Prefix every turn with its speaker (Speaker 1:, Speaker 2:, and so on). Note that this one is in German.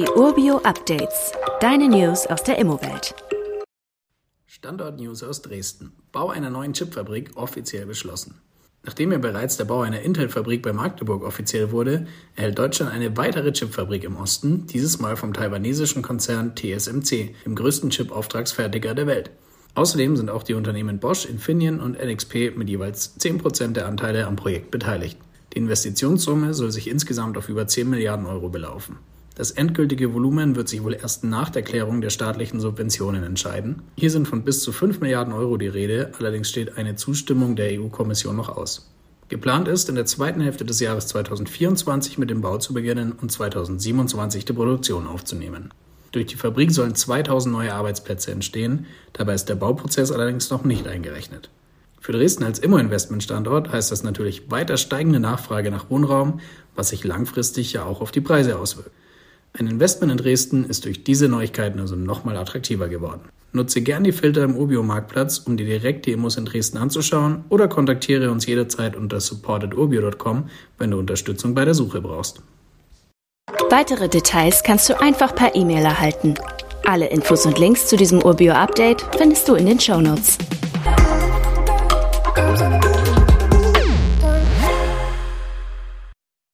Speaker 1: Die Urbio Updates. Deine News aus der Immowelt.
Speaker 2: Standort News aus Dresden. Bau einer neuen Chipfabrik offiziell beschlossen. Nachdem ja bereits der Bau einer Intel-Fabrik bei Magdeburg offiziell wurde, erhält Deutschland eine weitere Chipfabrik im Osten, dieses Mal vom taiwanesischen Konzern TSMC, dem größten Chip-Auftragsfertiger der Welt. Außerdem sind auch die Unternehmen Bosch, Infineon und NXP mit jeweils 10% der Anteile am Projekt beteiligt. Die Investitionssumme soll sich insgesamt auf über 10 Milliarden Euro belaufen. Das endgültige Volumen wird sich wohl erst nach der Klärung der staatlichen Subventionen entscheiden. Hier sind von bis zu 5 Milliarden Euro die Rede, allerdings steht eine Zustimmung der EU-Kommission noch aus. Geplant ist, in der zweiten Hälfte des Jahres 2024 mit dem Bau zu beginnen und 2027 die Produktion aufzunehmen. Durch die Fabrik sollen 2000 neue Arbeitsplätze entstehen, dabei ist der Bauprozess allerdings noch nicht eingerechnet. Für Dresden als Immo-Investmentstandort heißt das natürlich weiter steigende Nachfrage nach Wohnraum, was sich langfristig ja auch auf die Preise auswirkt. Ein Investment in Dresden ist durch diese Neuigkeiten also nochmal attraktiver geworden. Nutze gern die Filter im Urbio-Marktplatz, um dir direkt die Immos in Dresden anzuschauen oder kontaktiere uns jederzeit unter support.urbio.com, wenn du Unterstützung bei der Suche brauchst.
Speaker 1: Weitere Details kannst du einfach per E-Mail erhalten. Alle Infos und Links zu diesem Urbio-Update findest du in den Show Notes.